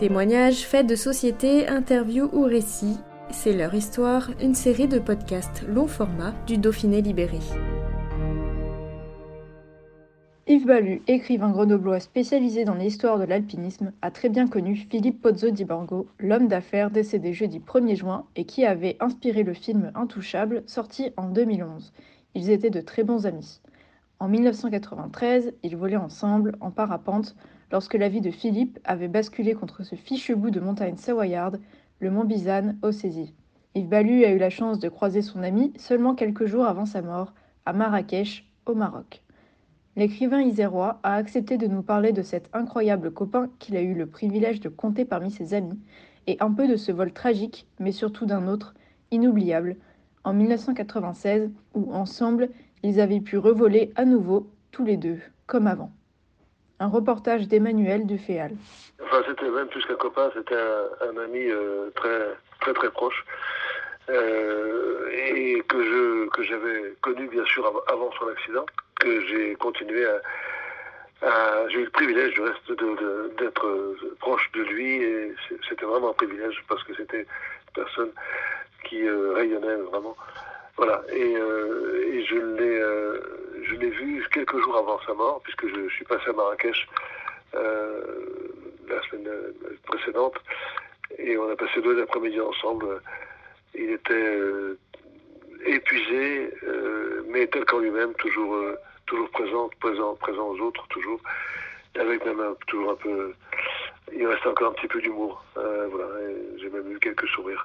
Témoignages, faits de société, interviews ou récits, c'est leur histoire, une série de podcasts long format du Dauphiné libéré. Yves Balu, écrivain grenoblois spécialisé dans l'histoire de l'alpinisme, a très bien connu Philippe Pozzo di Borgo, l'homme d'affaires décédé jeudi 1er juin et qui avait inspiré le film Intouchable, sorti en 2011. Ils étaient de très bons amis. En 1993, ils volaient ensemble en parapente lorsque la vie de Philippe avait basculé contre ce fichu bout de montagne savoyarde, le mont Bizane, au Saisie. Yves Balu a eu la chance de croiser son ami seulement quelques jours avant sa mort, à Marrakech, au Maroc. L'écrivain isérois a accepté de nous parler de cet incroyable copain qu'il a eu le privilège de compter parmi ses amis, et un peu de ce vol tragique, mais surtout d'un autre, inoubliable, en 1996, où ensemble, ils avaient pu revoler à nouveau, tous les deux, comme avant. Un reportage d'Emmanuel Duféal. Enfin, c'était même plus qu'un copain, c'était un, ami euh, très, très très proche. Euh, et que je que j'avais connu bien sûr avant son accident, que j'ai continué à, j'ai eu le privilège du reste d'être de, proche de lui et c'était vraiment un privilège parce que c'était une personne qui euh, rayonnait vraiment. Voilà et je l'ai je l'ai vu quelques jours avant sa mort, puisque je, suis passé à Marrakech euh, la semaine précédente, et on a passé deux après-midi ensemble. Il était euh, épuisé, euh, mais tel qu'en lui-même, toujours, toujours présent, présent, présent aux autres, toujours, avec même toujours un peu. Il reste encore un petit peu d'humour. voilà, j'ai même eu quelques sourires.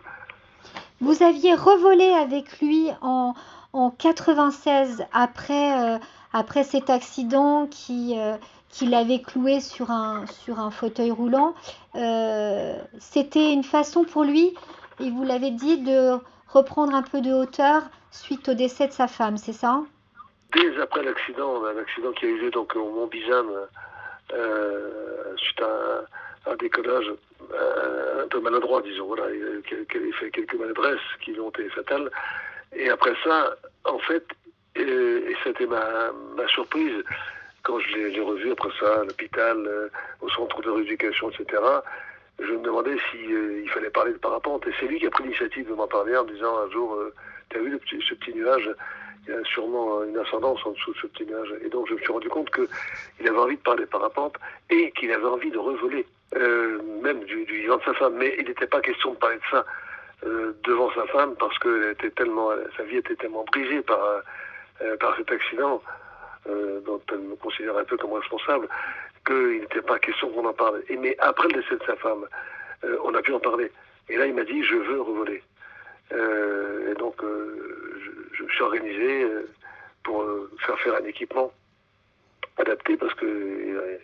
Vous aviez revolé avec lui en, en 96 après, euh, après cet accident qui, euh, qui l'avait cloué sur un, sur un fauteuil roulant. Euh, c'était une façon pour lui, et vous l'avez dit, de reprendre un peu de hauteur suite au décès de sa femme, c'est ça? Dès après l'accident, l'accident qui a eu lieu donc, au Mont Bizane, suite à un, décollage maladroit, disons, voilà, il a fait quelques maladresses qui ont été fatales. Et après ça, en fait, et, c'était ma, ma, surprise, quand je l'ai revu après ça à l'hôpital, euh, au centre de rééducation, etc., je me demandais s'il euh, il fallait parler de parapente. Et c'est lui qui a pris l'initiative de m'en parler en me disant un jour, euh, tu as vu ce petit nuage? Il y a sûrement une ascendance en dessous de ce petit nuage. Et donc je me suis rendu compte qu'il avait envie de parler de parapente et qu'il avait envie de revoler, même du, vivant de sa femme. Mais il n'était pas question de parler de ça. Euh, devant sa femme parce que sa vie était tellement brisée par, euh, cet accident euh, dont elle me considère un peu comme responsable qu'il n'était pas question qu'on en parle. Et, mais après le décès de sa femme, on a pu en parler. Et là, il m'a dit, je veux revoler. et donc, je, me suis organisé pour faire faire un équipement adapté parce que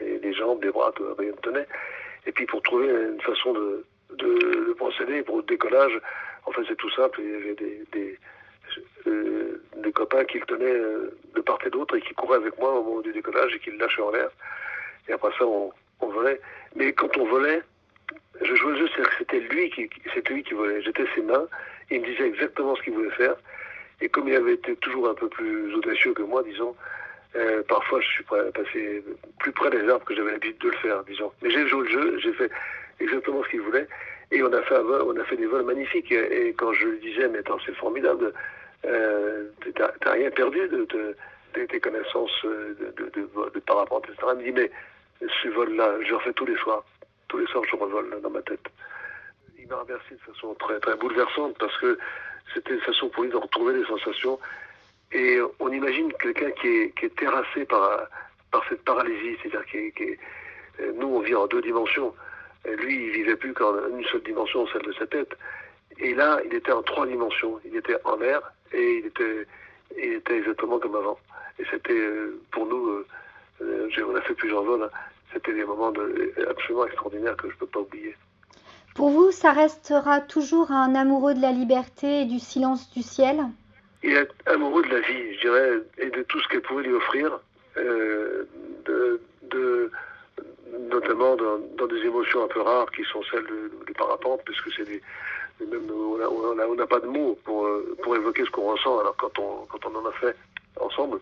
les jambes, les bras, rien ne tenait. Et puis pour trouver une façon de, de, procéder pour le décollage. En fait, c'est tout simple. Il y avait des, des, euh, copains qui le tenaient euh, de part et d'autre et qui couraient avec moi au moment du décollage et qui le lâchaient en l'air. Et après ça, on, on volait. Mais quand on volait, je jouais le c'est-à-dire que c'était lui qui, c'était lui qui volait. J'étais ses mains, il me disait exactement ce qu'il voulait faire. Et comme il avait été toujours un peu plus audacieux que moi, disons, euh, parfois je suis passé plus près des arbres que j'avais l'habitude de le faire, disons. Mais j'ai joué le jeu, j'ai fait exactement ce qu'il voulait. Et on a fait, on a fait des vols magnifiques. Et quand je lui disais, mais attends, c'est formidable, euh, t'as rien perdu de, tes connaissances de, de, de, parapente, etc. Il me dit, mais ce vol-là, je le refais tous les soirs. Tous les soirs, je revole dans ma tête. Il m'a remercié de façon très, très bouleversante parce que c'était une façon pour lui de retrouver des sensations. Et on imagine quelqu'un qui est, terrassé par, par cette paralysie, c'est-à-dire qui, nous, on vit en deux dimensions. Lui, il vivait plus qu'en une seule dimension, celle de sa tête. Et là, il était en trois dimensions. Il était en air et il était, il était exactement comme avant. Et c'était euh, pour nous euh, on a fait plusieurs vols. C'était des moments absolument extraordinaires que je ne peux pas oublier. Pour vous, ça restera toujours un amoureux de la liberté et du silence du ciel? Il est amoureux de la vie, je dirais, et de tout ce qu'elle pouvait lui offrir, de, notamment dans, des émotions un peu rares qui sont celles du parapente, puisque c'est des, on n'a pas de mots pour, pour évoquer ce qu'on ressent. Alors quand on, quand on en a fait ensemble,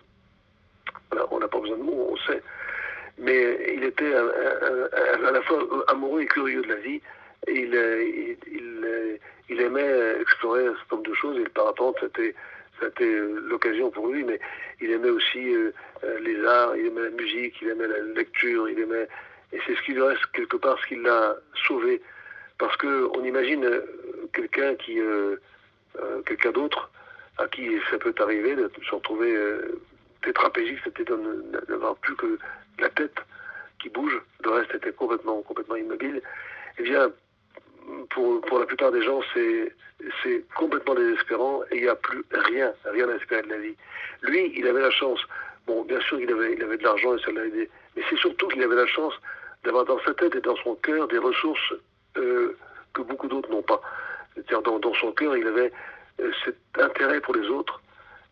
on n'a pas besoin de mots, on sait. Mais il était à, la fois amoureux et curieux de la vie. Et il, il, il, aimait explorer un certain nombre de choses et le parapente, c'était c'était l'occasion pour lui, mais il aimait aussi euh, les arts, il aimait la musique, il aimait la lecture, il aimait et c'est ce qui lui reste quelque part, ce qui l'a sauvé. Parce qu'on imagine euh, quelqu'un qui, euh, euh, quelqu'un d'autre, à qui ça peut arriver de se retrouver euh, tétraplégique, c'est-à-dire d'avoir plus que la tête qui bouge, le reste était complètement, complètement immobile. Eh bien, pour, la plupart des gens, c'est, complètement désespérant et il n'y a plus rien, rien à espérer de la vie. Lui, il avait la chance, bon, bien sûr, il avait, il avait de l'argent et ça l'a aidé, mais c'est surtout qu'il avait la chance d'avoir dans sa tête et dans son cœur des ressources euh, que beaucoup d'autres n'ont pas. C'est-à-dire dans, dans, son cœur, il avait euh, cet intérêt pour les autres,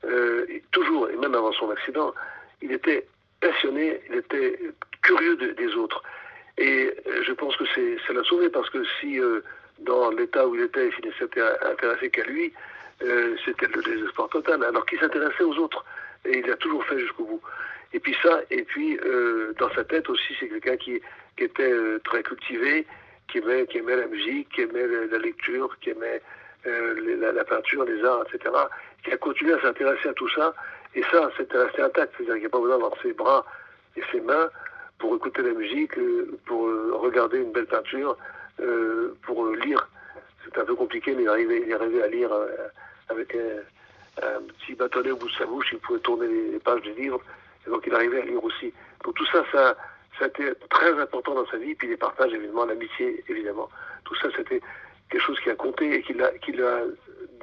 euh, toujours, et même avant son accident, il était passionné, il était curieux de, des autres. Et je pense que ça l'a sauvé parce que si dans l'état où il était, il ne s'était intéressé qu'à lui, euh, c'était le désespoir total. Alors qu'il s'intéressait aux autres, et il a toujours fait jusqu'au bout. Et puis ça, et puis euh, dans sa tête aussi, c'est quelqu'un qui, était euh, très cultivé, qui aimait, qui aimait la musique, qui aimait la, lecture, qui aimait la, la, peinture, les arts, etc., qui a continué à s'intéresser à tout ça. Et ça, c'était resté intact. C'est-à-dire qu'il n'y a pas besoin d'avoir ses bras et ses mains pour écouter la musique, pour regarder une belle peinture, euh, pour lire. C'est un peu compliqué, mais il arrivait, à lire avec un, petit bâtonnet au bout de sa bouche. Il pouvait tourner les pages du livre. Et donc il arrivait à lire aussi. Donc tout ça, ça, a été très important dans sa vie. Puis les partages, évidemment, l'amitié, évidemment. Tout ça, c'était quelque chose qui a compté et qui l'a, qui l'a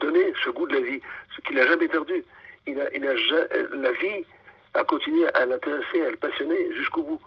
donné ce goût de la vie, ce qu'il n'a jamais perdu. Il a, la vie a continué à l'intéresser, à le passionner jusqu'au bout.